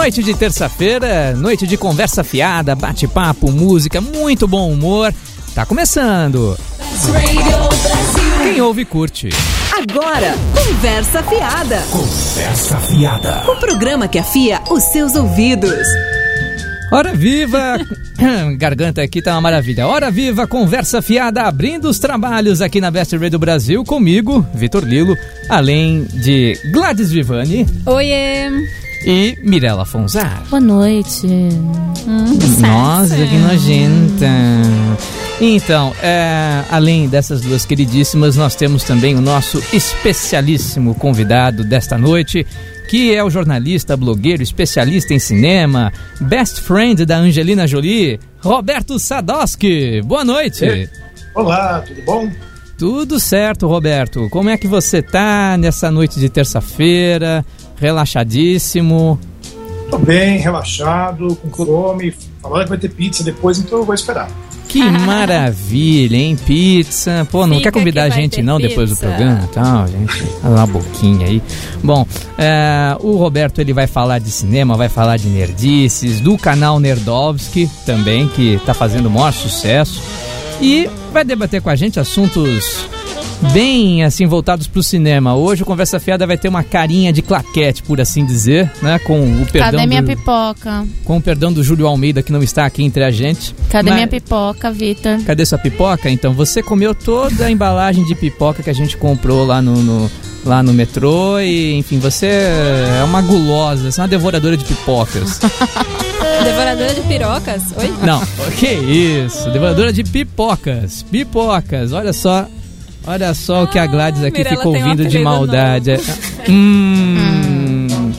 Noite de terça-feira, noite de conversa fiada, bate-papo, música, muito bom humor. Tá começando. Quem ouve, curte. Agora, Conversa Fiada. Conversa fiada. O programa que afia os seus ouvidos. Hora viva! Garganta aqui tá uma maravilha. Hora viva, conversa fiada, abrindo os trabalhos aqui na Best Radio Brasil comigo, Vitor Lilo, além de Gladys Vivani Oiê! E Mirella Fonzar. Boa noite. Nossa, que nojenta. Então, é, além dessas duas queridíssimas, nós temos também o nosso especialíssimo convidado desta noite, que é o jornalista, blogueiro, especialista em cinema, best friend da Angelina Jolie, Roberto Sadowski. Boa noite. Olá, tudo bom? Tudo certo, Roberto. Como é que você tá nessa noite de terça-feira? Relaxadíssimo? Tô bem, relaxado, com fome. Falaram que vai ter pizza depois, então eu vou esperar. Que maravilha, hein? Pizza. Pô, não Fica quer convidar a que vai gente não depois do pizza. programa? Tal, gente. Uma boquinha aí. Bom, é, o Roberto ele vai falar de cinema, vai falar de nerdices, do canal Nerdovski também, que tá fazendo o maior sucesso. E vai debater com a gente assuntos bem assim voltados pro cinema. Hoje o Conversa Fiada vai ter uma carinha de claquete, por assim dizer, né? Com o perdão Cadê minha do, pipoca? com o perdão do Júlio Almeida que não está aqui entre a gente. Cadê Mas- minha pipoca, Vitor? Cadê sua pipoca? Então, você comeu toda a embalagem de pipoca que a gente comprou lá no, no- lá no metrô e, enfim, você é uma gulosa, você é uma devoradora de pipocas. Devoradora de pirocas? Oi? Não, que isso, devoradora de pipocas, pipocas, olha só, olha só o que a Gladys aqui Mirella ficou um ouvindo de maldade. Hum...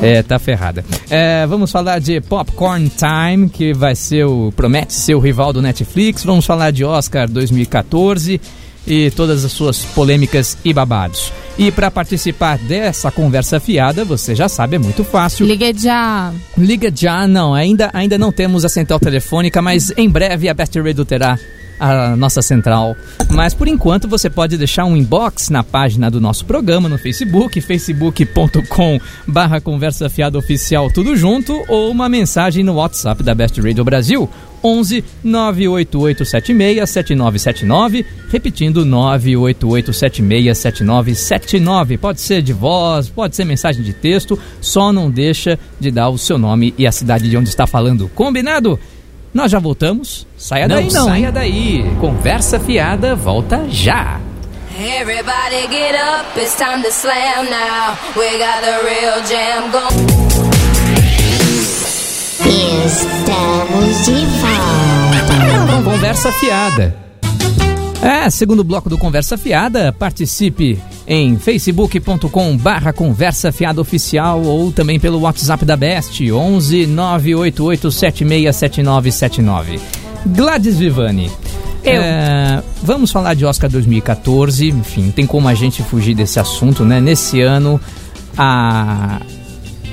É, tá ferrada. É, vamos falar de Popcorn Time, que vai ser o. promete ser o rival do Netflix. Vamos falar de Oscar 2014 e todas as suas polêmicas e babados. E para participar dessa conversa fiada, você já sabe, é muito fácil. Liga já. Liga já, não, ainda, ainda não temos a central telefônica, mas em breve a Best Radio terá a nossa central. Mas por enquanto você pode deixar um inbox na página do nosso programa no Facebook, facebook.com barra conversa fiada oficial tudo junto, ou uma mensagem no WhatsApp da Best Radio Brasil. 11 98876 7979, repetindo 98876 7979. Pode ser de voz, pode ser mensagem de texto, só não deixa de dar o seu nome e a cidade de onde está falando. Combinado? Nós já voltamos. Saia daí não. Saia daí. Conversa fiada volta já. Everybody get up, it's time to slam now. We got the real jam going. Estamos de volta. Conversa Fiada. É, segundo bloco do Conversa Fiada, participe em facebook.com barra Conversa Fiada Oficial ou também pelo WhatsApp da Best, 11 988 767979. Gladys Vivani. Eu. é, vamos falar de Oscar 2014, enfim, tem como a gente fugir desse assunto, né? Nesse ano, a,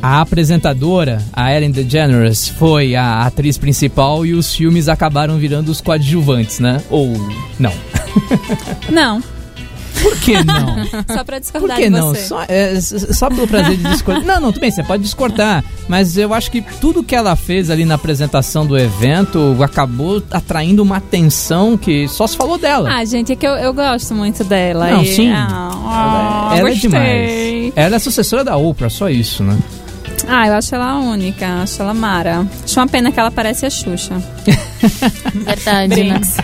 a apresentadora, a Ellen DeGeneres, foi a atriz principal e os filmes acabaram virando os coadjuvantes, né? Ou não? Não, Por que não? só pra Por discordar que de não? você. Só, é, só pelo prazer de discordar. Não, não, tudo bem, você pode discordar. Mas eu acho que tudo que ela fez ali na apresentação do evento acabou atraindo uma atenção que só se falou dela. Ah, gente, é que eu, eu gosto muito dela. Não, e- sim. Ah, ela é gostei. demais. Ela é sucessora da Oprah, só isso, né? Ah, eu acho ela única, acho ela mara. Acho uma pena que ela parece a Xuxa. Verdade, né? Brinks.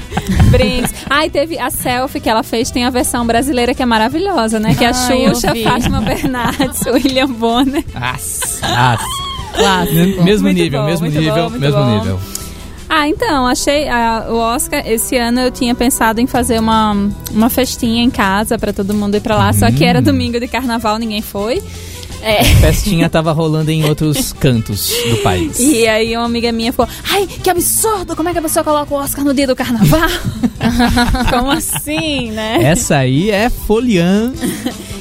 Brinks. Ah, e teve a selfie que ela fez, tem a versão brasileira que é maravilhosa, né? Que é a Ah, Xuxa. Fátima Bernardes, William Bonner. Nossa, nossa. Clássico. Mesmo Muito nível, bom, mesmo nível, bom, mesmo bom. nível. Ah, então, achei ah, o Oscar esse ano eu tinha pensado em fazer uma, uma festinha em casa pra todo mundo ir pra lá, só que Hum. era domingo de carnaval, ninguém foi. É. Festinha tava rolando em outros cantos do país. E aí uma amiga minha falou, ai, que absurdo, como é que a pessoa coloca o Oscar no dia do carnaval? como assim, né? Essa aí é foliã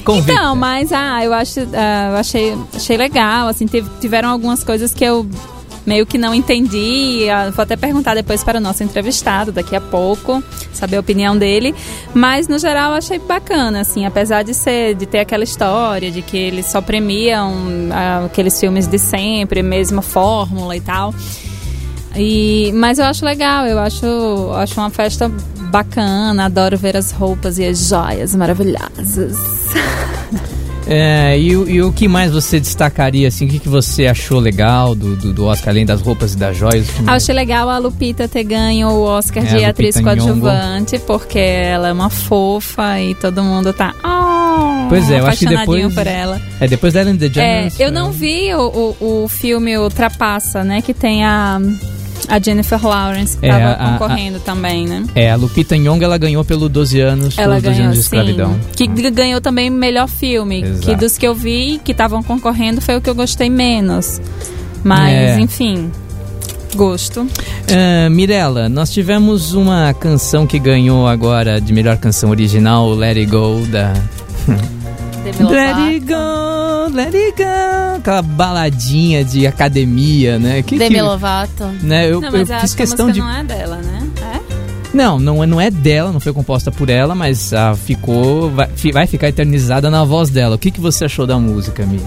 convicta. Então, mas ah, eu acho, ah, eu achei, achei legal, assim, teve- tiveram algumas coisas que eu meio que não entendi. Ah, Vou até perguntar depois para o nosso entrevistado daqui a pouco, saber a opinião dele. Mas no geral achei bacana, assim, apesar de ser de ter aquela história de que eles só premiam ah, aqueles filmes de sempre, mesma fórmula e tal. E, mas eu acho legal, eu acho, acho uma festa bacana, adoro ver as roupas e as joias maravilhosas. É, e, o- e o que mais você destacaria, assim, o que, que você achou legal do, do, do Oscar, além das roupas e das joias? Achei legal a Lupita ter ganho o Oscar É, de atriz coadjuvante, porque ela é uma fofa e todo mundo tá oh, Pois é, eu acho que apaixonadinho depois- por ela. É, depois da Ellen É, DeGeneres... eu não vi o, o, o filme O Trapaça, né? Que tem a, a Jennifer Lawrence, que É, tava a- concorrendo também, né? É, a Lupita Nyong'o, ela ganhou pelo 12 anos, Ela pelos 12 ganhou, anos de sim. escravidão. Que g- ganhou também melhor filme. Exato. Que dos que eu vi, que estavam concorrendo, foi o que eu gostei menos. Mas, É. enfim, gosto. Ah, Mirella, nós tivemos uma canção que ganhou agora de melhor canção original, Let It Go, da... Demi Let it go, let it go. Aquela baladinha de academia, né? Que, Demi que, Lovato. né? Eu, não, eu mas eu fiz questão música de. não é dela, né? É? Não, não, é- não é dela, não foi composta por ela, mas ah, ficou. Vai, vai ficar eternizada na voz dela. O que, que você achou da música, Mi?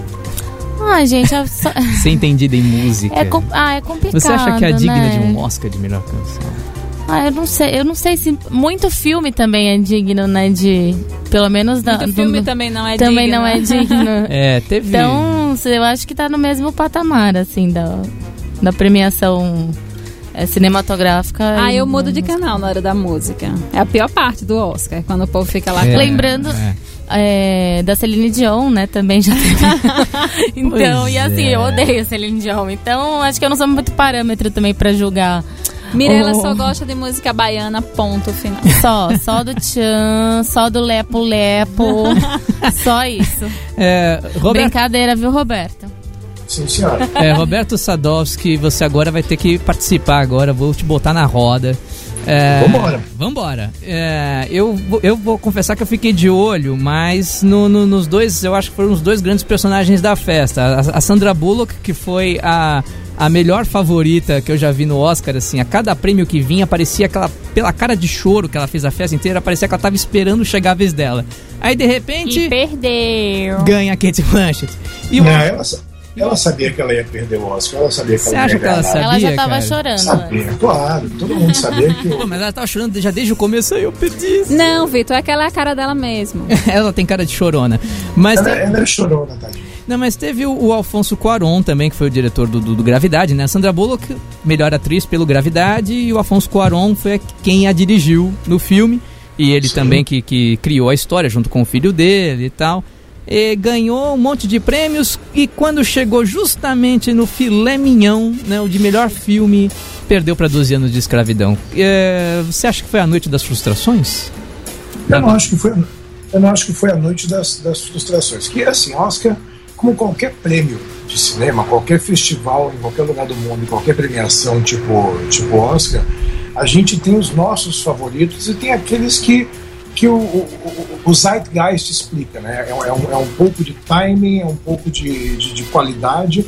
Ai, gente, é, só- Ser entendida em música. é, com- ah, é complicado, Você acha que é digna né? de um Oscar de melhor canção? Ah, eu não sei, eu não sei se muito filme também é digno, né, de pelo menos da, Muito filme do- também não é também digno. não é digno. É, teve. Então, eu acho que tá no mesmo patamar assim da da premiação é, cinematográfica. Ah, eu mudo de canal na hora da música. É a pior parte do Oscar, quando o povo fica lá. É, Lembrando- é. É, da Celine Dion, né? Também já então, Pois e assim, é. eu odeio a Celine Dion. Então, acho que eu não sou muito parâmetro também pra julgar. Mirella Oh. só gosta de música baiana, ponto final. Só, só do Tchan, só do Lepo Lepo. só isso. É, Roberto, Brincadeira, viu, Roberto? Sim, senhora. é, Roberto Sadowski, você agora vai ter que participar agora, vou te botar na roda. É, Vambora. Vambora. É, eu, vou- eu vou confessar que eu fiquei de olho, mas no- no- nos dois, eu acho que foram os dois grandes personagens da festa. A, a Sandra Bullock, que foi a, a melhor favorita que eu já vi no Oscar, assim, a cada prêmio que vinha, parecia aquela, pela cara de choro que ela fez a festa inteira, parecia que ela tava esperando chegar a vez dela. Aí, de repente, perdeu. ganha a Kate Blanchett. E o- Não, ela, ela sabia que ela ia perder o Oscar, ela sabia que Você ela acha ia que ela sabia? Ela já tava cara? chorando. Sabia, claro. Todo mundo sabia que Pô, mas ela tava chorando já desde o começo, aí eu perdi. Não, Vitor, aquela é a cara dela mesmo. ela tem cara de chorona. Mas ela, tem- ela é chorona, tadinha. Não, mas teve o, o Alfonso Cuarón também, que foi o diretor do, do- do Gravidade, né? A Sandra Bullock, melhor atriz pelo Gravidade, e o Alfonso Cuarón foi quem a dirigiu no filme. E ele Sim. também que, que criou a história junto com o filho dele e tal. E ganhou um monte de prêmios e quando chegou justamente no filé mignon, né, o de melhor filme, perdeu para 12 anos de escravidão. É, você acha que foi a noite das frustrações? Eu não acho que foi, eu não acho que foi a noite das, das frustrações. Que assim, Oscar, como qualquer prêmio de cinema, qualquer festival em qualquer lugar do mundo, qualquer premiação tipo, tipo Oscar, a gente tem os nossos favoritos e tem aqueles que que o, o, o- Zeitgeist explica, né? É, um- é um, é um pouco de timing, é um pouco de, de, de qualidade.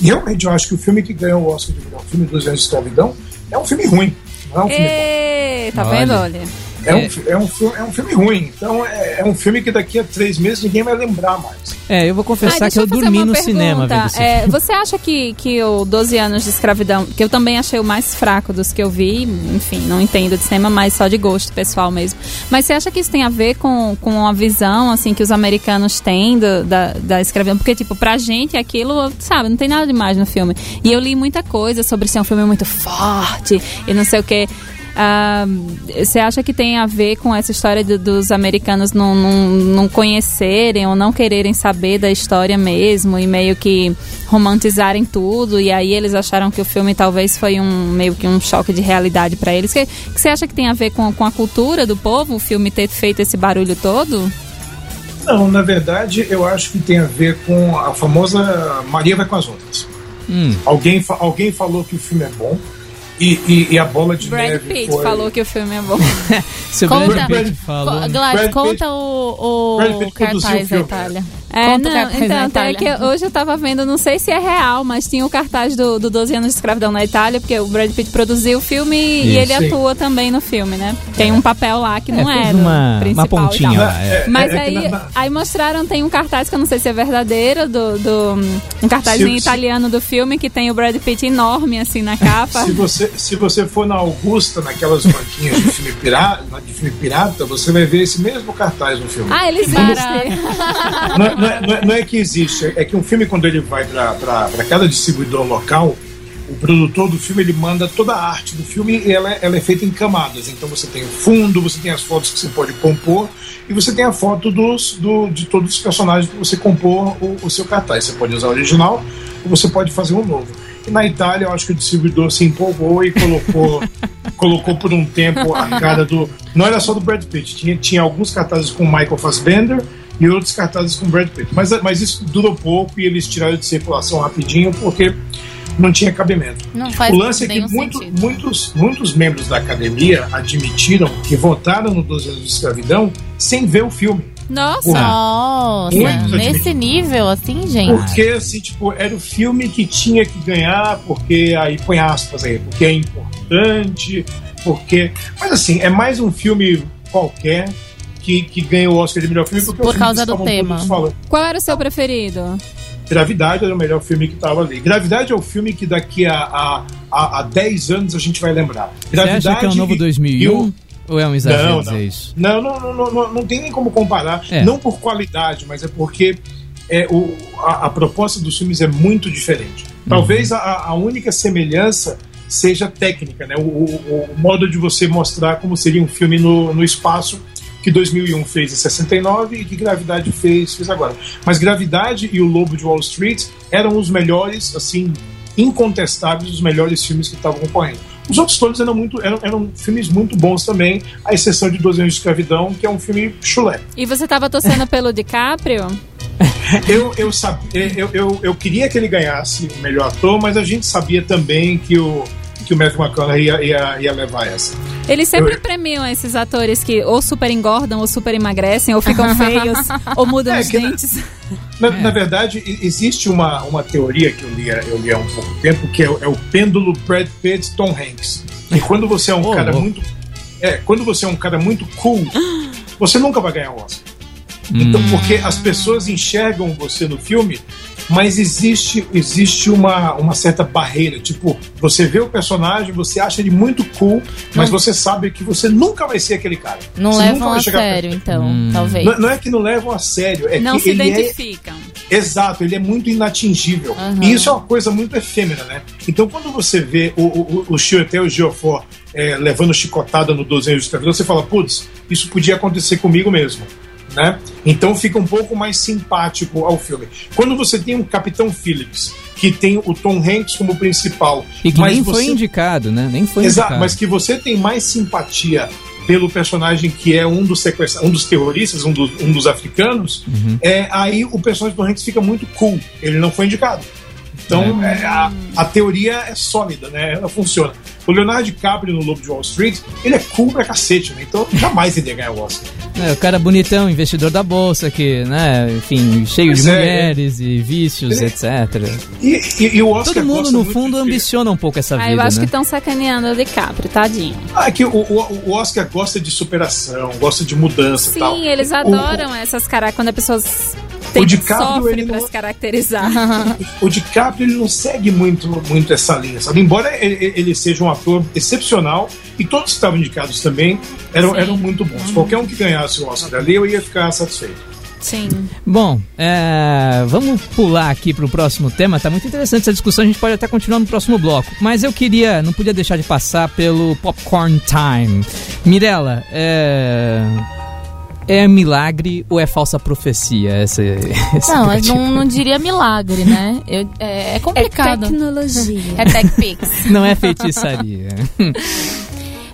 E realmente eu acho que o filme que ganhou o Oscar de melhor filme dos anos de escravidão é um filme ruim. Não é um filme bom. Ei, tá Olha. vendo? Olha. É um, fi- é, um, é um filme ruim. Então é, é um filme que daqui a três meses ninguém vai lembrar mais. É, eu vou confessar Ai, que eu fazer dormi no pergunta. cinema É, você acha que, que o 12 anos de escravidão, que eu também achei o mais fraco dos que eu vi, enfim, não entendo de cinema, mas só de gosto pessoal mesmo. Mas você acha que isso tem a ver com, com a visão, assim, que os americanos têm do- da, da escravidão? Porque, tipo, pra gente aquilo, sabe, não tem nada demais no filme. E eu li muita coisa sobre ser um filme muito forte e não sei o que. Você acha que tem a ver com essa história de- dos americanos não, não, não conhecerem ou não quererem saber da história mesmo e meio que romantizarem tudo e aí eles acharam que o filme talvez foi um meio que um choque de realidade pra eles? Que você acha que tem a ver com, com a cultura do povo o filme ter feito esse barulho todo? Não, na verdade, eu acho que tem a ver com a famosa Maria vai com as outras. Hum. Alguém, alguém falou que o filme é bom e, e, e a bola de Brad neve Pitt foi... falou que o filme é bom. Se o Conta. Brad Pitt falou. Co- Gladys, Brad Pitt- conta o, Brad o cartaz da filme. Itália. É, Conta não, então, até Itália. que hoje eu tava vendo, não sei se é real, mas tinha o cartaz do, do 12 anos de escravidão na Itália, porque o Brad Pitt produziu o filme e ele Sim. atua também no filme, né? Tem um papel lá que não É, é, fez do uma, principal uma pontinha lá. é. Mas É, é aí, na- aí mostraram, tem um cartaz que eu não sei se é verdadeiro, do, do- um cartaz Se- em se- italiano do filme que tem o Brad Pitt enorme assim na capa. Se você, se você for na Augusta, naquelas banquinhas de filme, pirata, de filme pirata, você vai ver esse mesmo cartaz no filme. ah, eles Barato. Não, é- não é, não é- que existe, é que um filme, quando ele vai para cada distribuidor local, o produtor do filme ele manda toda a arte do filme e ela, é- ela é feita em camadas. Então você tem o fundo, você tem as fotos que você pode compor e você tem a foto dos, do, de todos os personagens que você compor o, o seu cartaz. Você pode usar o original ou você pode fazer um novo. E na Itália eu acho que o distribuidor se empolgou e colocou, colocou por um tempo a cara do. Não era só do Brad Pitt, tinha, tinha alguns cartazes com Michael Fassbender e outros cartazes com Brad Pitt. Mas, mas isso durou pouco e eles tiraram de circulação rapidinho porque não tinha cabimento. Não o lance é que muito- muitos, muitos membros da academia admitiram que votaram no 12 anos de escravidão sem ver o filme. Nossa, Nossa, nesse nível assim, gente. Porque, assim, tipo, era o filme que tinha que ganhar, porque aí põe aspas aí, porque é importante, porque. Mas assim, é mais um filme qualquer que, que ganha o Oscar de melhor filme porque Por causa que do tema. qual era o seu preferido? Gravidade era o melhor filme que estava ali. Gravidade é o filme que daqui a, a, a, a 10 anos a gente vai lembrar. Você acha que é o novo e- 2001? e o- Ou é um exagero Não, dizer não. isso? Não, não, não, não, não, não tem nem como comparar. É. Não por qualidade, mas é porque é, o, a, a proposta dos filmes é muito diferente. Talvez a, a única semelhança seja técnica, né? O, o- o modo de você mostrar como seria um filme no, no espaço que 2001 fez em 69 e que Gravidade fez, fez agora. Mas Gravidade e O Lobo de Wall Street eram os melhores, assim, incontestáveis, os melhores filmes que estavam concorrendo. Os outros todos eram, muito, eram, eram filmes muito bons também, à exceção de 12 anos de escravidão, que é um filme chulé. E você tava torcendo pelo DiCaprio? Eu, eu, sabia, eu, eu, eu queria que ele ganhasse o melhor ator, mas a gente sabia também que o, que o Matthew McConaughey ia, ia, ia levar essa. Eles sempre Eu- premiam esses atores que ou super engordam, ou super emagrecem, ou ficam feios, ou mudam É, os que na- dentes. Na, na verdade, existe uma, uma teoria que eu li, eu li há um pouco tempo, que é, o- é o pêndulo Brad Pitt Tom Hanks. E quando você é um Ô, cara louco. muito. É, quando você é um cara muito cool, você nunca vai ganhar o Oscar. Então, porque as pessoas enxergam você no filme, mas existe, existe uma, uma certa barreira. Tipo, você vê o personagem, você acha ele muito cool, mas você sabe que você nunca vai ser aquele cara. Não Você nunca levam vai a sério, perto. então, talvez. Não, não é que não levam a sério, é Não que se ele é identificam. Exato, ele é muito inatingível. Aham. E isso é uma coisa muito efêmera, né? Então, quando você vê o, o, o Chiwetel Geoffrey é, levando chicotada no 12 anos de escravidão, você fala, putz, isso podia acontecer comigo mesmo. Né? Então fica um pouco mais simpático ao filme. Quando você tem um Capitão Phillips, que tem o Tom Hanks como principal, E que mas nem você... foi indicado, né? Nem foi Exato, indicado. mas que você tem mais simpatia pelo personagem que é um dos sequestra... um dos terroristas, um dos, um dos africanos, é, aí o personagem do Hanks fica muito cool. Ele não foi indicado. Então é, a, a teoria é sólida, né? Ela funciona. O Leonardo DiCaprio no Lobo de Wall Street, ele é cool pra cacete, né? Então jamais ele ia ganhar o Oscar. É, o cara bonitão, investidor da bolsa, que, né, enfim, cheio de Pois é, mulheres e vícios, Ele- etc. E, e- e o Oscar Todo mundo, no fundo, ambiciona um pouco essa Ah, vida, eu acho né? que estão sacaneando o DiCaprio, tadinho. Ah, é que o, o, o Oscar gosta de superação, gosta de mudança e tal. Sim, eles O- adoram essas caras quando a pessoa tem, O DiCaprio, sofre ele não- se caracterizar. o DiCaprio ele não segue muito, muito essa linha, sabe? Embora ele, ele seja um ator excepcional e todos que estavam indicados também eram, Sim. eram muito bons. Qualquer um que ganhasse o Oscar ali, eu ia ficar satisfeito. Sim. Bom, é, vamos pular aqui pro próximo tema. Tá muito interessante essa discussão. A gente pode até continuar no próximo bloco. Mas eu queria, não podia deixar de passar pelo Popcorn Time. Mirella, é. É milagre ou é falsa profecia? Esse, esse Não, eu não, não diria milagre, né? Eu- é, é complicado. tecnologia. É TechPix. Não é feitiçaria.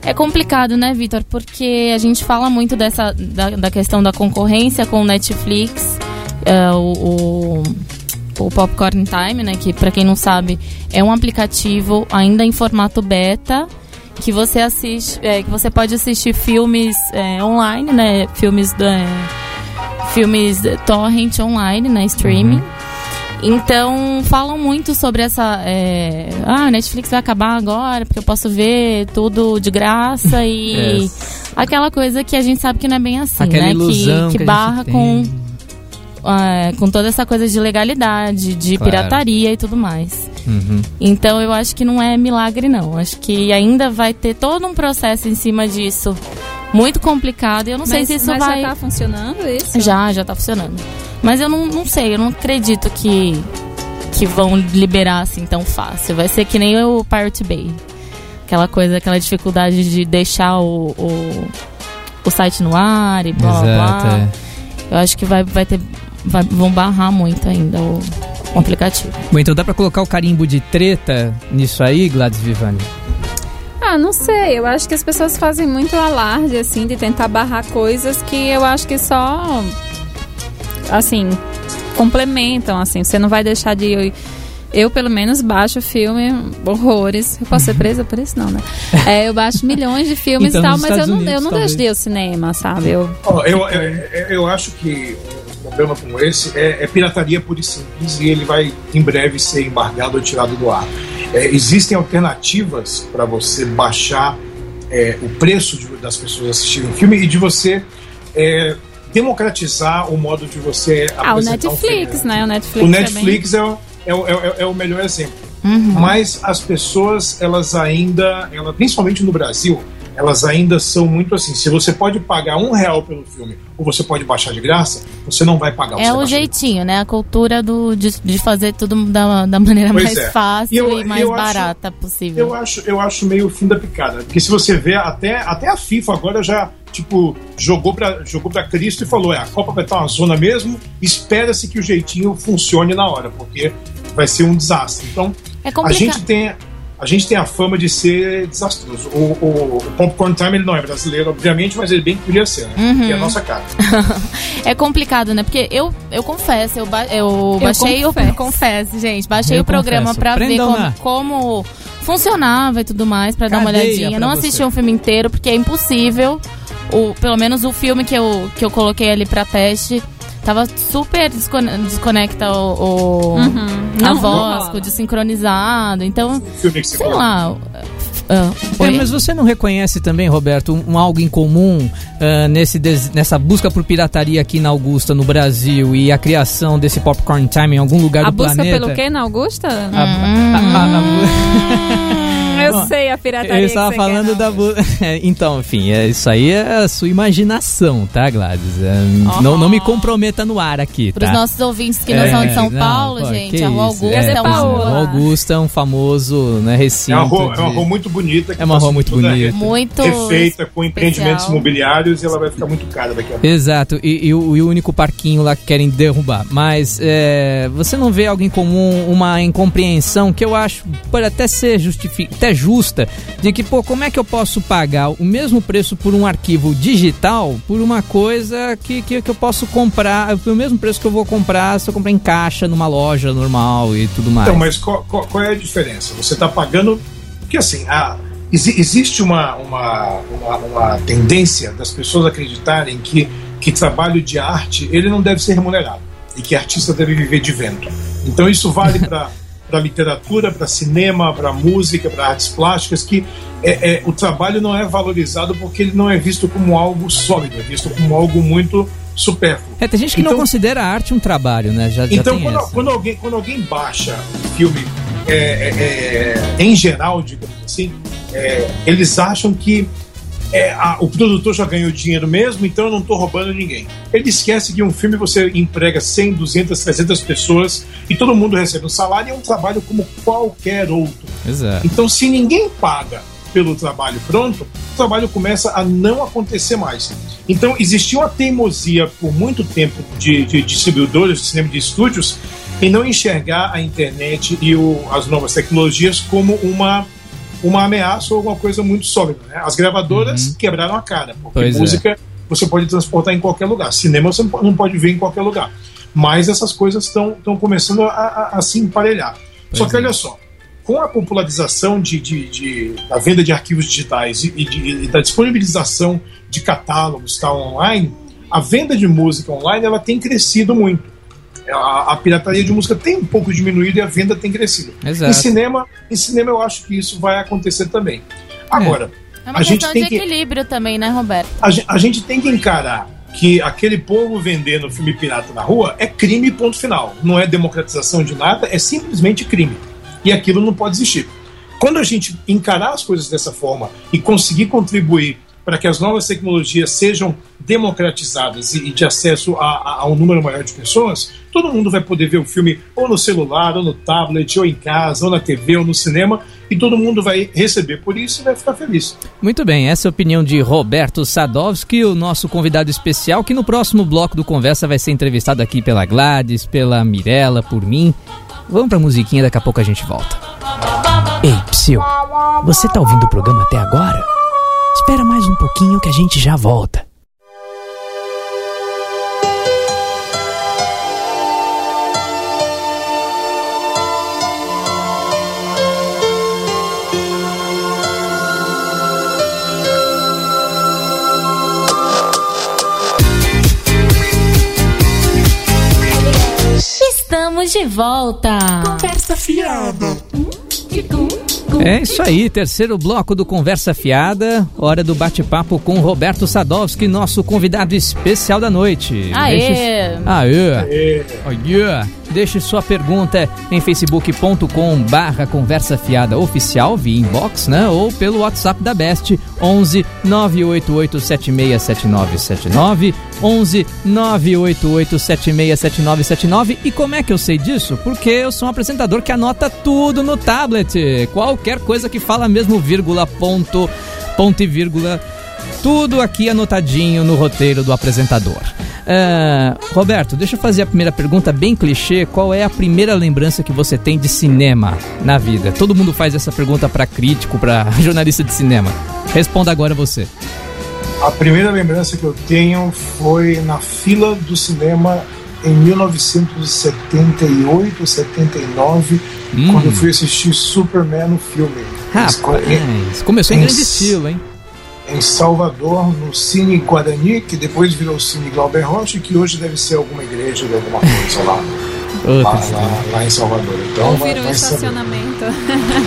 É complicado, né, Vitor? Porque a gente fala muito dessa da, da questão da concorrência com o Netflix, é, o, o, o Popcorn Time, né? Que pra quem não sabe é um aplicativo ainda em formato beta que você assiste, é, que você pode assistir filmes é, online, né? Filmes da filmes eh, torrent online, na streaming. Então, falam muito sobre essa. É, ah, Netflix vai acabar agora porque eu posso ver tudo de graça e. Aquela coisa que a gente sabe que não é bem assim, Aquela né? que, que que barra com. É, com toda essa coisa de legalidade, de Claro. pirataria e tudo mais. Uhum. Então eu acho que não é milagre, não. Acho que ainda vai ter todo um processo em cima disso muito complicado. E eu não sei mas, se isso mas vai. já tá funcionando isso? Já, já tá funcionando. Mas eu não, não sei, eu não acredito que, que vão liberar assim tão fácil. Vai ser que nem o Pirate Bay. Aquela coisa, aquela dificuldade de deixar o, o, o site no ar e blá blá Exato. blá. é. Eu acho que vai, vai ter. Vai- vão barrar muito ainda o, o aplicativo. Bom, então dá pra colocar o carimbo de treta nisso aí, Gladys Vivani? Ah, não sei. Eu acho que as pessoas fazem muito alarde, assim, de tentar barrar coisas que eu acho que só. Assim. Complementam, assim. Você não vai deixar de. Eu, eu, pelo menos, baixo filme, horrores. Eu posso ser presa por isso, não, né? É, eu baixo milhões de filmes Então, e tal, mas eu Estados não, Unidos, eu não talvez. deixei o cinema, sabe? Eu, Ó, eu, eu, eu acho que problema como esse é, é pirataria pura e simples e ele vai em breve ser embargado ou tirado do ar. É, existem alternativas para você baixar é, o preço de- das pessoas assistirem o filme e de você é, democratizar o modo de você Ah, o apresentar um Netflix, né? O Netflix, O é Netflix é, o- é, é é o melhor exemplo. Uhum. Mas as pessoas, elas ainda, ela, principalmente no Brasil, elas ainda são muito assim. Se você pode pagar um real pelo filme ou você pode baixar de graça, você não vai pagar. É o jeitinho, né? A cultura do, de, de fazer tudo da, da maneira Pois mais é. fácil E eu- e mais eu acho- barata possível. Eu acho, eu acho meio o fim da picada. Porque se você vê, até, até a FIFA agora já, tipo, jogou pra, jogou pra Cristo e falou: é, a Copa vai estar uma zona mesmo, espera-se que o jeitinho funcione na hora, porque vai ser um desastre. Então, É a gente tem. A gente tem a fama de ser desastroso. O, o, o Popcorn Time ele não é brasileiro, obviamente, mas ele bem poderia ser, né? Uhum. E a nossa cara. É complicado, né? Porque eu, eu confesso, eu, ba eu baixei confesso. o. Confesso, gente. Baixei Eu o programa confesso. pra ver como, como funcionava e tudo mais, pra dar uma olhadinha. Não você. assisti um filme inteiro, porque é impossível. O, pelo menos o filme que eu, que eu coloquei ali pra teste. Tava super descone- desconecta o, o- Uhum. a Não- não voz, rola. com o desincronizado. Então, sei lá. ah, É, mas você não reconhece também, Roberto, um, um algo em comum ah, nesse nessa busca por pirataria aqui na Augusta, no Brasil, e a criação desse Popcorn Time em algum lugar A do busca planeta? pelo quê na Augusta? A- a- a- a- sei a pirataria. Eu estava falando da. bu- Então, enfim, é, isso aí é a sua imaginação, tá, Gladys? É, não, não me comprometa no ar aqui, tá? nossos ouvintes que não são de São não, Paulo, pô, gente, a Rua Augusta é, é, uma? Rua Augusta é um famoso né, É recinto. uma, rua, é uma de- rua muito bonita. que É uma rua muito toda bonita. muito Refeita com empreendimentos especial. imobiliários e ela vai ficar muito cara daqui a pouco. Exato, e, e o, e o único parquinho lá que querem derrubar. Mas é, você não vê alguém comum, uma incompreensão que eu acho pode até ser justifi até justa, de que, pô, como é que eu posso pagar o mesmo preço por um arquivo digital por uma coisa que, que, que eu posso comprar, pelo mesmo preço que eu vou comprar se eu comprar em caixa, numa loja normal e tudo mais. Então, mas qual, qual- qual é a diferença? Você está pagando. Porque assim, a- exi- existe uma, uma, uma, uma tendência das pessoas acreditarem que, que trabalho de arte ele não deve ser remunerado e que artista deve viver de vento. Então isso vale para para literatura, para cinema, para música, para artes plásticas, que é, é, o trabalho não é valorizado porque ele não é visto como algo sólido, é visto como algo muito supérfluo. É, tem gente que não Então- considera a arte um trabalho, né? Já, já Então, tem quando, quando alguém, quando alguém baixa um filme, é, é, é, em geral, digamos assim, é, eles acham que é, a- o produtor já ganhou dinheiro mesmo, então eu não estou roubando ninguém. Ele esquece que um filme você emprega 100, 200, 300 pessoas e todo mundo recebe um salário e é um trabalho como qualquer outro. Exato. Então, se ninguém paga pelo trabalho pronto, o trabalho começa a não acontecer mais. Então, existia uma teimosia por muito tempo de, de distribuidores de cinema de estúdios em não enxergar a internet e o- as novas tecnologias como uma, uma ameaça ou alguma coisa muito sólida. Né? As gravadoras quebraram a cara, porque Pois é. música você pode transportar em qualquer lugar, cinema você não po- não pode ver em qualquer lugar. Mas essas coisas estão começando a, a- a se emparelhar. Só que é. olha só, com a popularização de, de- de- da venda de arquivos digitais e, de- e da disponibilização de catálogos tal online, a venda de música online ela tem crescido muito. A, a pirataria de música tem um pouco diminuído e a venda tem crescido. Exato. Em cinema, em cinema eu acho que isso vai acontecer também. Agora, É uma a gente questão tem de que equilíbrio também, né, Roberto? a, a gente tem que encarar que aquele povo vendendo filme pirata na rua é crime, ponto final. Não é democratização de nada, é simplesmente crime. E aquilo não pode existir. Quando a gente encarar as coisas dessa forma e conseguir contribuir para que as novas tecnologias sejam democratizadas e e de acesso a, a- a um número maior de pessoas, todo mundo vai poder ver o filme ou no celular, ou no tablet, ou em casa, ou na TV, ou no cinema, e todo mundo vai receber por isso e vai ficar feliz. Muito bem, essa é a opinião de Roberto Sadovski, o nosso convidado especial, que no próximo bloco do Conversa vai ser entrevistado aqui pela Gladys, pela Mirella, por mim. Vamos pra musiquinha, daqui a pouco a gente volta. Ei, Psyu, você tá ouvindo o programa até agora? Espera mais um pouquinho que a gente já volta. Estamos de volta. Conversa fiada. É isso aí, terceiro bloco do Conversa Fiada, hora do bate-papo com Roberto Sadovski, nosso convidado especial da noite. Aê! Deixe... Aê! Aê! Deixe sua pergunta em facebook.com barra Conversa Fiada Oficial, via inbox, né? Ou pelo WhatsApp da Best, 11 988 767979 11 988 767979 E como é que eu sei disso? Porque eu sou um apresentador que anota tudo no tablet. Qualquer coisa que fala mesmo vírgula, ponto, ponto e vírgula, tudo aqui anotadinho no roteiro do apresentador. Ah, Roberto, deixa eu fazer a primeira pergunta bem clichê. Qual é a primeira lembrança que você tem de cinema na vida? Todo mundo faz essa pergunta para crítico, para jornalista de cinema. Responda agora você. A primeira lembrança que eu tenho foi na fila do cinema em 1978, 79, Hum. quando eu fui assistir Superman no filme. Rapaz, começou em grande estilo, hein? Em Salvador, no Cine Guarani, que depois virou Cine Glauber Rocha, que hoje deve ser alguma igreja de alguma coisa lá, lá, lá, lá em Salvador. Então, Ou um vai saber. estacionamento.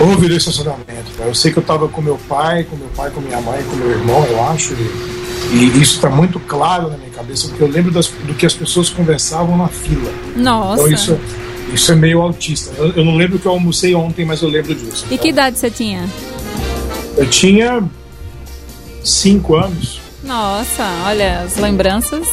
Ou virou estacionamento. tá? Eu sei que eu estava com meu pai, com meu pai, com minha mãe, com meu irmão, eu acho. E, e isso está muito claro na minha cabeça, porque eu lembro das- do que as pessoas conversavam na fila. Nossa. Então isso, isso é meio autista. Eu, eu não lembro que eu almocei ontem, mas eu lembro disso. E que idade você tinha? Eu tinha cinco anos. Nossa, olha, as lembranças.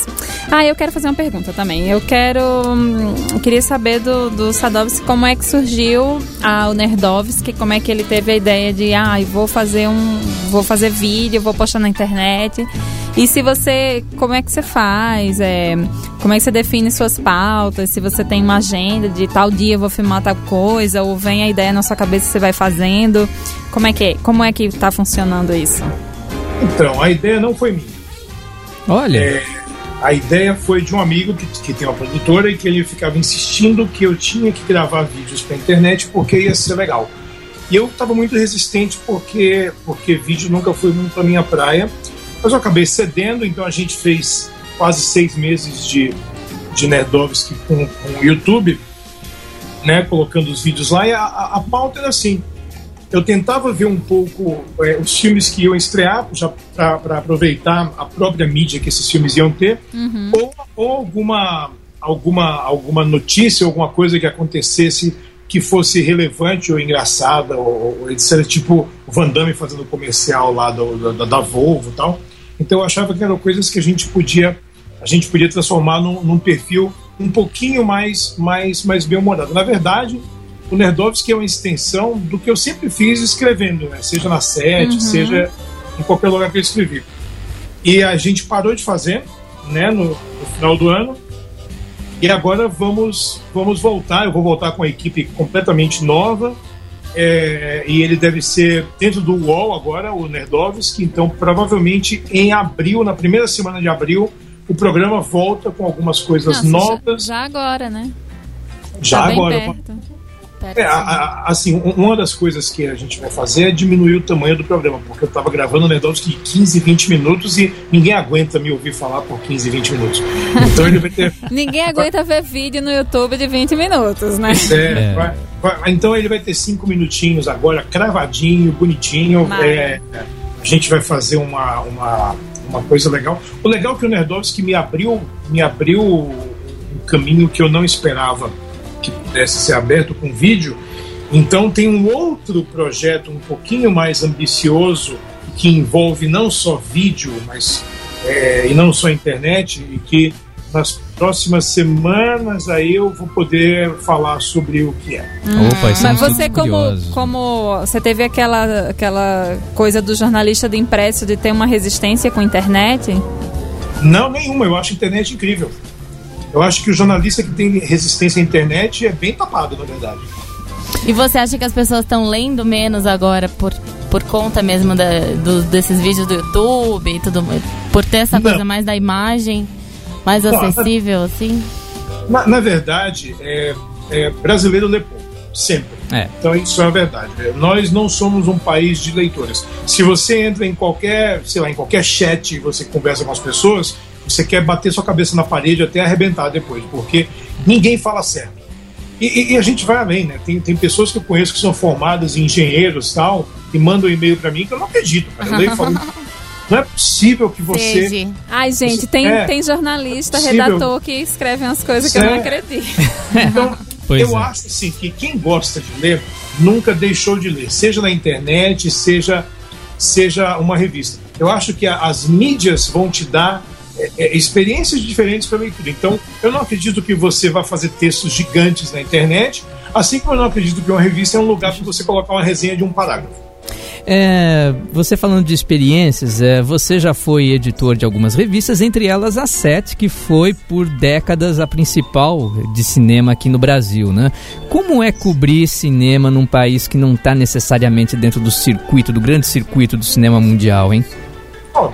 Ah, eu quero fazer uma pergunta também. Eu quero. hum, eu queria saber do, do Sadovski como é que surgiu a, o Nerdovski, como é que ele teve a ideia de, ah, vou fazer um. vou fazer vídeo, vou postar na internet. E se você. Como é que você faz? É, como é que você define suas pautas? Se você tem uma agenda de tal dia eu vou filmar tal coisa, ou vem a ideia na sua cabeça e você vai fazendo. Como é que, como é que tá funcionando isso? Então, a ideia não foi minha. Olha, É, a ideia foi de um amigo que, que tem uma produtora e que ele ficava insistindo que eu tinha que gravar vídeos para internet porque ia ser legal. E eu estava muito resistente porque porque vídeo nunca foi muito a minha praia. Mas eu acabei cedendo, então a gente fez quase seis meses de, de Nerdovski com, com o YouTube, né, colocando os vídeos lá. E a, a, a pauta era assim: eu tentava ver um pouco é, os filmes que iam estrear, já para aproveitar a própria mídia que esses filmes iam ter, ou, ou alguma, alguma, alguma notícia, alguma coisa que acontecesse que fosse relevante ou engraçada, ou, ou etc. Tipo o Van Damme fazendo comercial lá do, da, da Volvo e tal. Então eu achava que eram coisas que a gente podia a gente podia transformar num, num perfil um pouquinho mais, mais, mais bem-humorado. Na verdade, o Nerdovski é uma extensão do que eu sempre fiz escrevendo, né? seja na sete, seja em qualquer lugar que eu escrevi. E a gente parou de fazer né, no, no final do ano. E agora vamos, vamos voltar. Eu vou voltar com a equipe completamente nova. É, e ele deve ser dentro do UOL agora, o Nerdovski. Então, provavelmente em abril, na primeira semana de abril, o programa volta com algumas coisas Nossa, novas. Já, já agora, né? Já tá agora. perto. É, a- a- assim, um- uma das coisas que a gente vai fazer é diminuir o tamanho do programa, porque eu tava gravando o Nerdovski de 15, 20 minutos e ninguém aguenta me ouvir falar por 15, 20 minutos. Então ele vai ter. Ninguém aguenta ver vídeo no YouTube de 20 minutos, né? É, vai- vai- então ele vai ter cinco minutinhos agora, cravadinho, bonitinho. É, a gente vai fazer uma, uma, uma coisa legal. O legal é que o Nerdovski me abriu, me abriu um caminho que eu não esperava que pudesse ser aberto com vídeo. Então tem um outro projeto um pouquinho mais ambicioso que envolve não só vídeo, mas é, e não só internet e que nas próximas semanas aí eu vou poder falar sobre o que é. Opa, Mas estamos você, como, curiosos. como você teve aquela, aquela coisa do jornalista de impresso de ter uma resistência com a internet, Não, nenhuma. Eu acho a internet incrível. Eu acho que o jornalista que tem resistência à internet é bem tapado, na verdade. E você acha que as pessoas estão lendo menos agora por, por conta mesmo da, do- desses vídeos do YouTube e tudo mais? Por ter essa Não. coisa mais da imagem, mais Não, acessível, assim? Na, na verdade, é, é, brasileiro lê pouco, sempre. É. Então isso é a verdade. Nós não somos um país de leitores. Se você entra em qualquer, sei lá, em qualquer chat e você conversa com as pessoas, você quer bater sua cabeça na parede até arrebentar depois, porque ninguém fala certo. E, e- e a gente vai além, né? Tem, tem pessoas que eu conheço que são formadas em engenheiros e tal, e mandam um e-mail pra mim que eu não acredito. Cara. Eu leio e falo, não é possível que você. Seja. Ai, gente, tem, É. tem jornalista, Possível. redator que escreve umas coisas que eu não Certo. acredito. Então, Pois eu é. acho assim, que quem gosta de ler nunca deixou de ler, seja na internet, seja, seja uma revista. Eu acho que a- as mídias vão te dar é, é, experiências diferentes para leitura. Então, eu não acredito que você vai fazer textos gigantes na internet, assim como eu não acredito que uma revista é um lugar para você colocar uma resenha de um parágrafo. É, você falando de experiências, é, você já foi editor de algumas revistas, entre elas a Sete, que foi por décadas a principal de cinema aqui no Brasil, né? Como é cobrir cinema num país que não está necessariamente dentro do circuito, do grande circuito do cinema mundial, hein?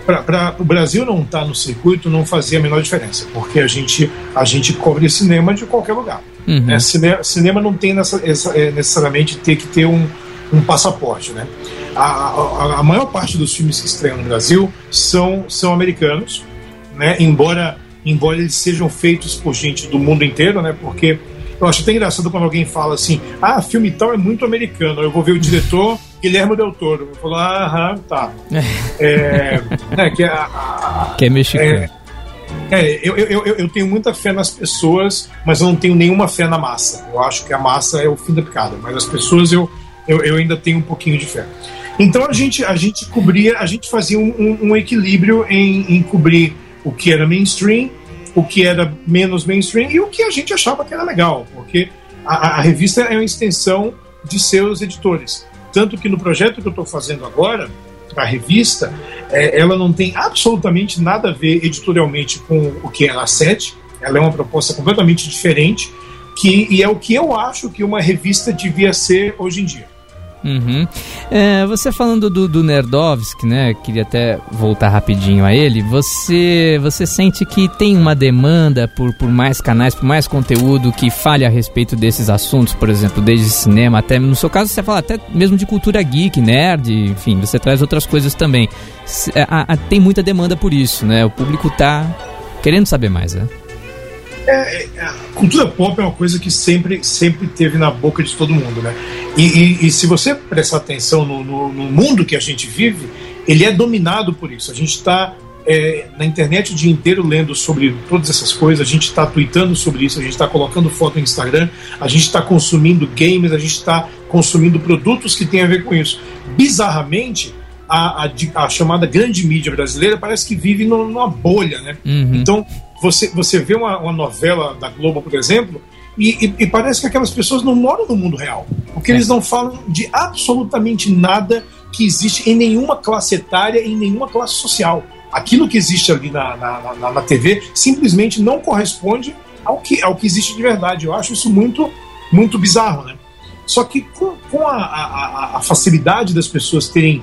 Para o Brasil não estar no circuito não fazia a menor diferença, porque a gente, a gente cobre cinema de qualquer lugar. Uhum. né? Cine- cinema não tem nessa, essa- é, necessariamente ter que ter um, um passaporte. Né? A, a, a maior parte dos filmes que estreiam no Brasil são, são americanos, né? embora, embora eles sejam feitos por gente do mundo inteiro, né? porque eu acho até engraçado quando alguém fala assim: ah, filme tal é muito americano. Eu vou ver o diretor Guilherme Del Toro. Eu falo, ah, aham, tá. É, né, que a- a, Que é mexicano. é, é, eu, eu, eu, eu tenho muita fé nas pessoas, mas eu não tenho nenhuma fé na massa. Eu acho que a massa é o fim da picada, mas as pessoas eu, eu, eu ainda tenho um pouquinho de fé. Então a gente, a gente cobria, a gente fazia um, um- um equilíbrio em, em cobrir o que era mainstream, o que era menos mainstream e o que a gente achava que era legal, porque a- a revista é uma extensão de seus editores. Tanto que no projeto que eu estou fazendo agora, a revista, é, ela não tem absolutamente nada a ver editorialmente com o que é a Sete. Ela é uma proposta completamente diferente, que, e é o que eu acho que uma revista devia ser hoje em dia. Uhum. É, você falando do, do Nerdovski, né? Queria até voltar rapidinho a ele. Você, você sente que tem uma demanda por, por mais canais, por mais conteúdo que fale a respeito desses assuntos, por exemplo, desde cinema até. No seu caso, você fala até mesmo de cultura geek, nerd, enfim, você traz outras coisas também. Se- a- a- tem muita demanda por isso, né? O público tá querendo saber mais, né? Cultura pop é uma coisa que sempre, sempre teve na boca de todo mundo, né? E, e- e se você prestar atenção no, no- no mundo que a gente vive, ele é dominado por isso. A gente está na internet o dia inteiro lendo sobre todas essas coisas, a gente está tweetando sobre isso, a gente está colocando foto no Instagram, a gente está consumindo games, a gente está consumindo produtos que têm a ver com isso. Bizarramente, a, a a chamada grande mídia brasileira parece que vive no- numa bolha, né? Uhum. Então, você, você vê uma, uma novela da Globo, por exemplo, e, e- e parece que aquelas pessoas não moram no mundo real. Porque eles não falam de absolutamente nada que existe em nenhuma classe etária, em nenhuma classe social. Aquilo que existe ali na, na, na, na TV simplesmente não corresponde ao que, ao que existe de verdade. Eu acho isso muito, muito bizarro, né? Só que com, com a, a, a- a facilidade das pessoas terem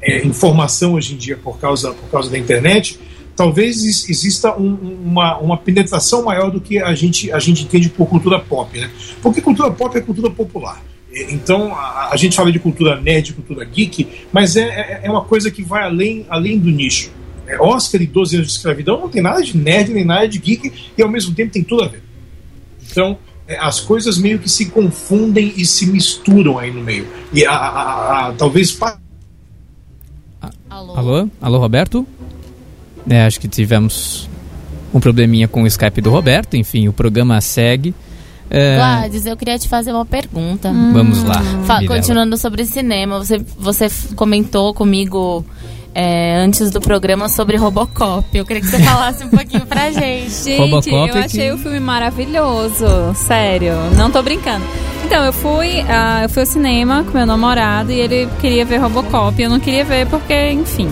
é, informação hoje em dia por causa, por causa da internet, talvez ex- exista um- uma, uma penetração maior do que a gente, a gente entende por cultura pop, né? Porque cultura pop é cultura popular. Então, a, a gente fala de cultura nerd, cultura geek, mas é, é, é uma coisa que vai além, além do nicho. É, Oscar e 12 anos de escravidão não tem nada de nerd nem nada de geek e ao mesmo tempo tem tudo a ver. Então, é, as coisas meio que se confundem e se misturam aí no meio. E a, a- a- talvez Alô? Alô? Alô, Roberto? É, acho que tivemos um probleminha com o Skype do Roberto. Enfim, o programa segue. É, Gladys, eu queria te fazer uma pergunta. Vamos lá. Fa- Mirella. continuando sobre cinema, você, você comentou comigo é, antes do programa sobre Robocop. Eu queria que você falasse um pouquinho pra gente. Gente, Robocop eu é achei que- o filme maravilhoso, sério, não tô brincando. Então, eu fui, ah, eu fui ao cinema com meu namorado e ele queria ver Robocop. e Eu não queria ver porque, enfim,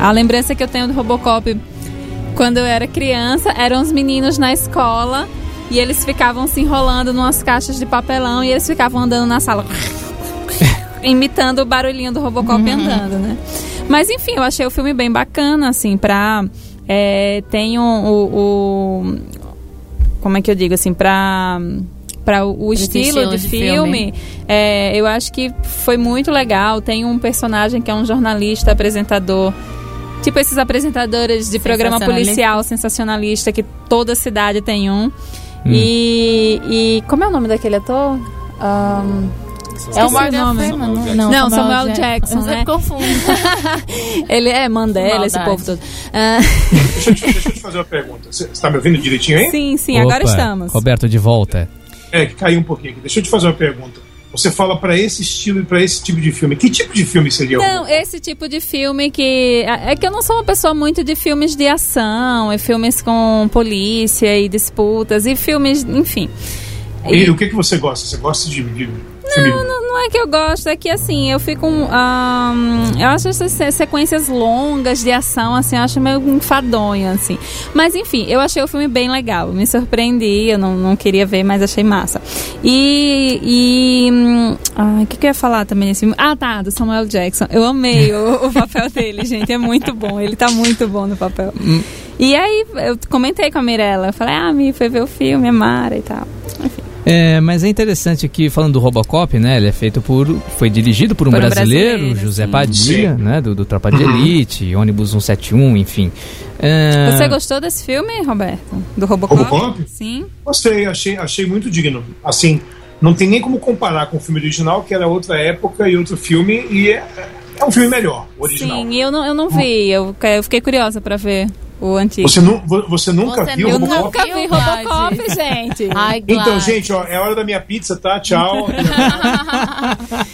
a lembrança que eu tenho do Robocop quando eu era criança eram os meninos na escola e eles ficavam se enrolando numas caixas de papelão e eles ficavam andando na sala imitando o barulhinho do Robocop andando, né? Mas enfim, eu achei o filme bem bacana, assim, pra. É, tem um, o, o- Como é que eu digo, assim, pra. Para o, o estilo de, de filme, filme. é, eu acho que foi muito legal. Tem um personagem que é um jornalista, apresentador, tipo esses apresentadores de programa policial sensacionalista, que toda cidade tem um. E, e como é o nome daquele ator? Ahn, É o Morgan nome. Freeman, não? Não, Samuel Jackson, Eu sempre né? confundo. Ele é Mandela, esse povo todo. Ah, Deixa eu, te, deixa eu te fazer uma pergunta. Você está me ouvindo direitinho aí? sim, sim, agora Opa, estamos. Roberto de volta. É, que caiu um pouquinho aqui. Deixa eu te fazer uma pergunta. Você fala para esse estilo e para esse tipo de filme. Que tipo de filme seria o Não, esse tipo de filme que. É que eu não sou uma pessoa muito de filmes de ação, e filmes com polícia e disputas, e filmes, enfim. E o que, que você gosta? Você gosta de, de filme? Não, não, é que eu gosto, é que assim, eu fico. ahn, eu acho essas se- sequências longas de ação, assim, eu acho meio enfadonho, assim. Mas enfim, eu achei o filme bem legal. Me surpreendi, eu não, não queria ver, mas achei massa. E. e hum, o que, que eu ia falar também nesse filme? Ah, tá, do Samuel Jackson. Eu amei o, o papel dele, gente. É muito bom. Ele tá muito bom no papel. E aí, eu comentei com a Mirella. Eu falei, ah, Mi, foi ver o filme, é Mara e tal. É, mas é interessante que, falando do Robocop, né? Ele é feito por. Foi dirigido por um Por um brasileiro, brasileiro, José sim. Padilha, né? Do, do Tropa de Elite, ônibus 171, enfim. É, Você gostou desse filme, Roberto? Do Robocop? Robocop? Sim. Gostei, achei, achei muito digno. Assim, não tem nem como comparar com o filme original, que era outra época e outro filme, e é, é um filme melhor, o original. Sim, e eu não, eu não vi. Eu, eu fiquei curiosa pra ver o antigo. Você, nu, vo- você nunca Você viu eu nunca Robocop? nunca viu, vi? Robocop, gente. Ai, Então, gente, ó, é hora da minha pizza, tá? Tchau.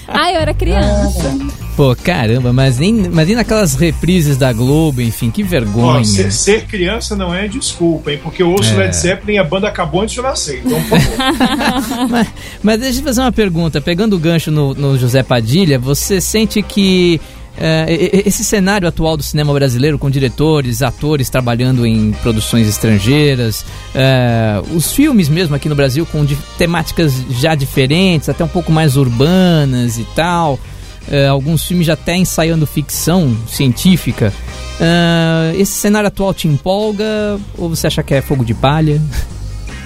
Ah, eu era criança. Pô, caramba, mas nem, mas nem naquelas reprises da Globo, enfim, que Ó, vergonha. ser, ser criança não é desculpa, hein? Porque eu ouço É. Led Zeppelin e a banda acabou antes de eu nascer. Então, por favor. mas, mas deixa eu fazer uma pergunta. Pegando o gancho no, no José Padilha, você sente que é, esse cenário atual do cinema brasileiro, com diretores, atores trabalhando em produções estrangeiras, é, os filmes mesmo aqui no Brasil com temáticas já diferentes, até um pouco mais urbanas e tal, é, alguns filmes já até ensaiando ficção científica. é, esse cenário atual te empolga ou você acha que é fogo de palha?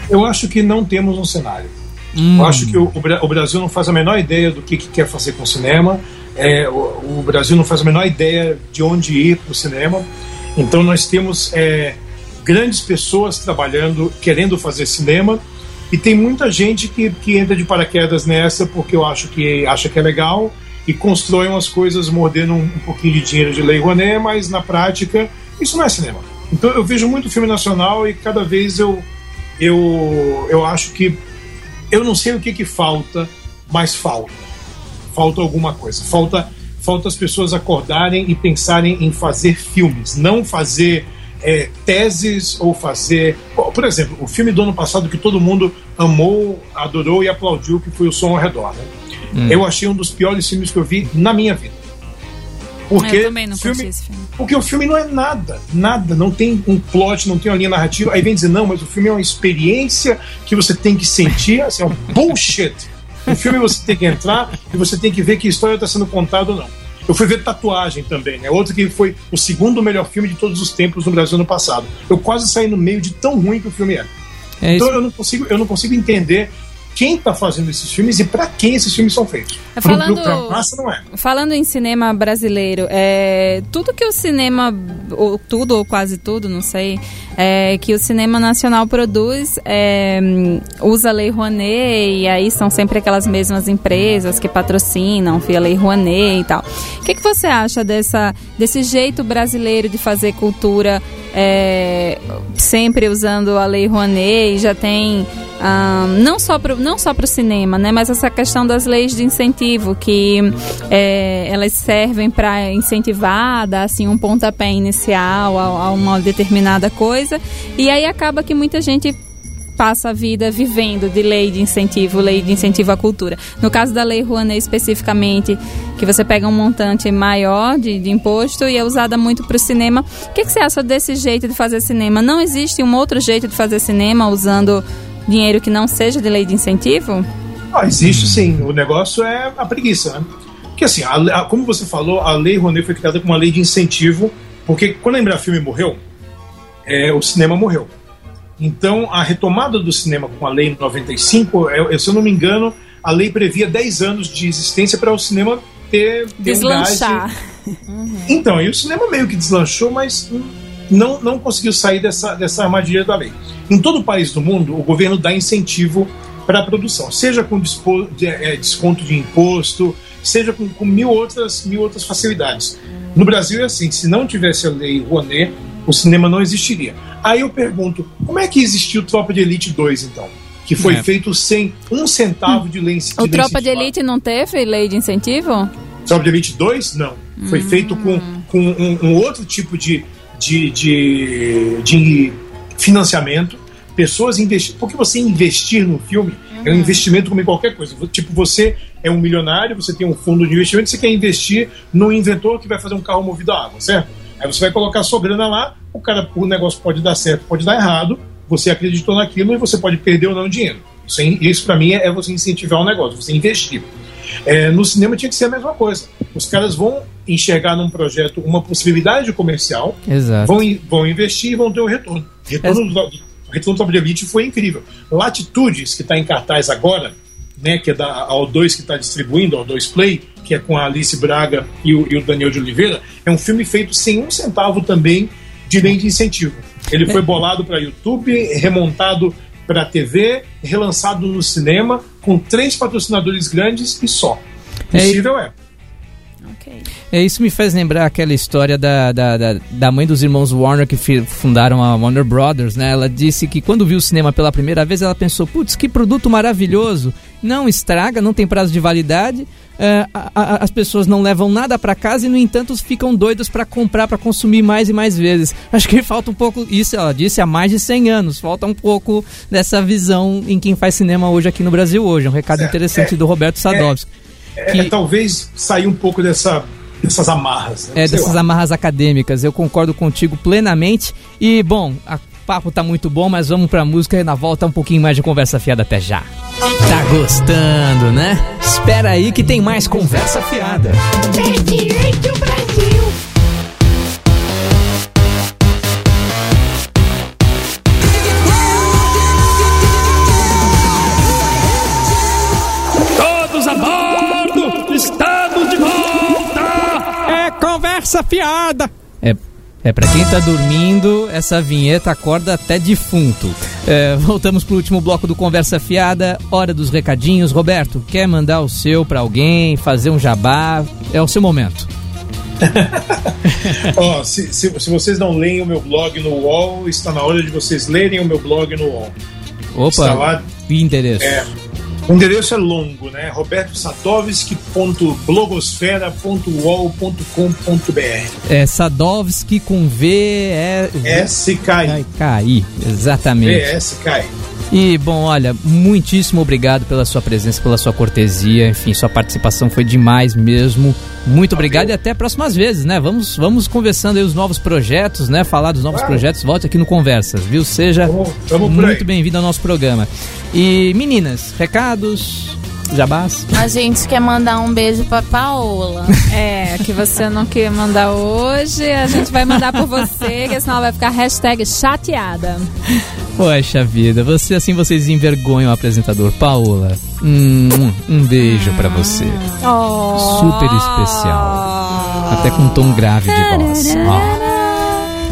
eu acho que não temos um cenário. Hum. Eu acho que o, o Brasil não faz a menor ideia do que, que quer fazer com o cinema. É, o, o Brasil não faz a menor ideia de onde ir para o cinema. Então nós temos é, grandes pessoas trabalhando, querendo fazer cinema. E tem muita gente que, que entra de paraquedas nessa porque eu acho que acha que é legal e constrói umas coisas mordendo um, um pouquinho de dinheiro de Lei Rouanet, mas na prática isso não é cinema. Então eu vejo muito filme nacional e cada vez eu eu, eu acho que eu não sei o que que falta, mas falta. Falta alguma coisa. Falta falta as pessoas acordarem e pensarem em fazer filmes, não fazer é, teses ou fazer. Por exemplo, o filme do ano passado que todo mundo amou, adorou e aplaudiu, que foi o Som ao Redor. Né? Eu achei um dos piores filmes que eu vi na minha vida. Porque eu também não filme, esse filme. porque o filme não é nada, nada, não tem um plot, não tem uma linha narrativa. Aí vem dizer, não, mas o filme é uma experiência que você tem que sentir, assim, é um bullshit. O filme você tem que entrar e você tem que ver que história está sendo contada ou não. Eu fui ver Tatuagem também, né? Outro que foi o segundo melhor filme de todos os tempos no Brasil no passado. Eu quase saí no meio de tão ruim que o filme é. É então eu não consigo, eu não consigo entender quem está fazendo esses filmes e para quem esses filmes são feitos. Pro- falando- pro- pra massa não é. Falando em cinema brasileiro, é, tudo que o cinema, ou tudo ou quase tudo, não sei, é, que o cinema nacional produz é, usa a Lei Rouanet e aí são sempre aquelas mesmas empresas que patrocinam via Lei Rouanet e tal. O que, que você acha dessa, desse jeito brasileiro de fazer cultura é, sempre usando a Lei Rouanet já tem ah, não só não só para o cinema, né, mas essa questão das leis de incentivo que é, elas servem para incentivar, dar assim um pontapé inicial a, a uma determinada coisa. E aí acaba que muita gente passa a vida vivendo de lei de incentivo, lei de incentivo à cultura. No caso da Lei Rouanet especificamente, que você pega um montante maior de, de imposto e é usada muito para o cinema. O que, que você acha desse jeito de fazer cinema? Não existe um outro jeito de fazer cinema usando dinheiro que não seja de lei de incentivo? Ah, existe sim. O negócio é a preguiça, né? Porque assim, a- a- como você falou, a Lei Rouanet foi criada como uma lei de incentivo, porque quando a Embraer Filme morreu, é, o cinema morreu. Então, a retomada do cinema com a lei em 95, é, é, se eu não me engano, a lei previa 10 anos de existência para o cinema ter, ter um Deslanchar. Então, e o cinema meio que deslanchou, mas não, não conseguiu sair dessa, dessa armadilha da lei. Em todo o país do mundo, o governo dá incentivo para a produção, seja com dispo- de- eh, desconto de imposto, seja com, com mil, outras, mil outras facilidades. No Brasil é assim: se não tivesse a lei Rouanet, o cinema não existiria. Aí eu pergunto: como é que existiu Tropa de Elite 2, então? Que foi É. feito sem um centavo de lei O Tropa de. Elite não teve lei de incentivo? Tropa de Elite 2, não. Foi feito com, com um, um outro tipo de, de, de, de financiamento. Pessoas investindo. Porque você investir no filme é um investimento como em qualquer coisa. Tipo, você é um milionário, você tem um fundo de investimento, você quer investir num inventor que vai fazer um carro movido a água, certo? Aí você vai colocar a sua grana lá, o cara, o negócio pode dar certo, pode dar errado, você acreditou naquilo e você pode perder ou não dinheiro. Isso, é- isso para mim é, você incentivar o negócio, você investir. É, no cinema tinha que ser a mesma coisa. Os caras vão enxergar num projeto uma possibilidade comercial, Exato. vão, vão investir e vão ter um retorno. Retorno do, o retorno do Top Elite foi incrível. Latitudes, que está em cartaz agora, né, que é da O2 que está distribuindo, a O2 Play, que é com a Alice Braga e o, e o Daniel de Oliveira, é um filme feito sem um centavo também de lei de incentivo. Ele foi bolado para YouTube, remontado para TV, relançado no cinema, com três patrocinadores grandes e só. É, Possível é. É, isso me faz lembrar aquela história da, da, da, da mãe dos irmãos Warner que fundaram a Warner Brothers, né? Ela disse que quando viu o cinema pela primeira vez, ela pensou, putz, que produto maravilhoso, não estraga, não tem prazo de validade, é, a- a- as pessoas não levam nada pra casa e, no entanto, ficam doidas pra comprar, pra consumir mais e mais vezes. Acho que falta um pouco, isso ela disse há mais de 100 anos, falta um pouco dessa visão em quem faz cinema hoje aqui no Brasil hoje. Um recado Certo. interessante É. do Roberto Sadovski. É, Que- é talvez sair um pouco dessa, dessas amarras. Né? É, Sei dessas lá. amarras acadêmicas. Eu concordo contigo plenamente. E, bom, o papo tá muito bom, mas vamos pra música e na volta um pouquinho mais de conversa fiada até já. Tá gostando, né? Espera aí que tem mais conversa fiada. Todos conversa fiada. É, é para quem tá dormindo, essa vinheta acorda até defunto. É, voltamos pro último bloco do Conversa Fiada, hora dos recadinhos. Roberto, quer mandar o seu pra alguém, fazer um jabá? É o seu momento. Ó, se, se, se vocês não leem o meu blog no UOL, está na hora de vocês lerem o meu blog no UOL. Está Opa, lá. que endereço. É, o endereço é longo, né? robertosadovski.blogosfera.uol.com.br É Sadovski com V é SKI. KI, exatamente. VSKI. E bom, olha, muitíssimo obrigado pela sua presença, pela sua cortesia, enfim, sua participação foi demais mesmo. Muito obrigado e até próximas vezes, né? Vamos, vamos conversando aí os novos projetos, né? Falar dos novos Claro. projetos. Volte aqui no Conversas, viu? Seja Tamo- tamo muito bem-vindo ao nosso programa. E meninas, recados? Jabás. A gente quer mandar um beijo pra Paola. É, que você não quer mandar hoje, a gente vai mandar por você, que senão ela vai ficar hashtag chateada. Poxa vida, você assim vocês envergonham o apresentador. Paola, hum, um beijo pra você. Oh. Super especial. Até com um tom grave de voz.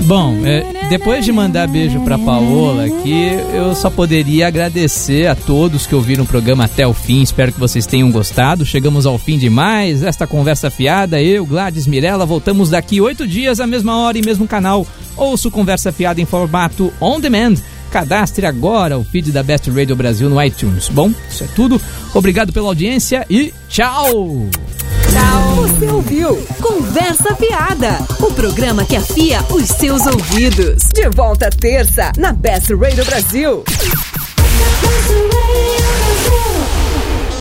Bom, é, depois de mandar beijo pra Paola aqui, eu só poderia agradecer a todos que ouviram o programa até o fim. Espero que vocês tenham gostado. Chegamos ao fim de mais esta conversa fiada. Eu, Gladys Mirella, voltamos daqui oito dias, à mesma hora e mesmo canal. Ouço Conversa Fiada em formato on demand. Cadastre agora o feed da Best Radio Brasil no iTunes. Bom, isso é tudo. Obrigado pela audiência e tchau! Você ouviu Conversa Fiada, o programa que afia os seus ouvidos. De volta terça na Best Radio Brasil.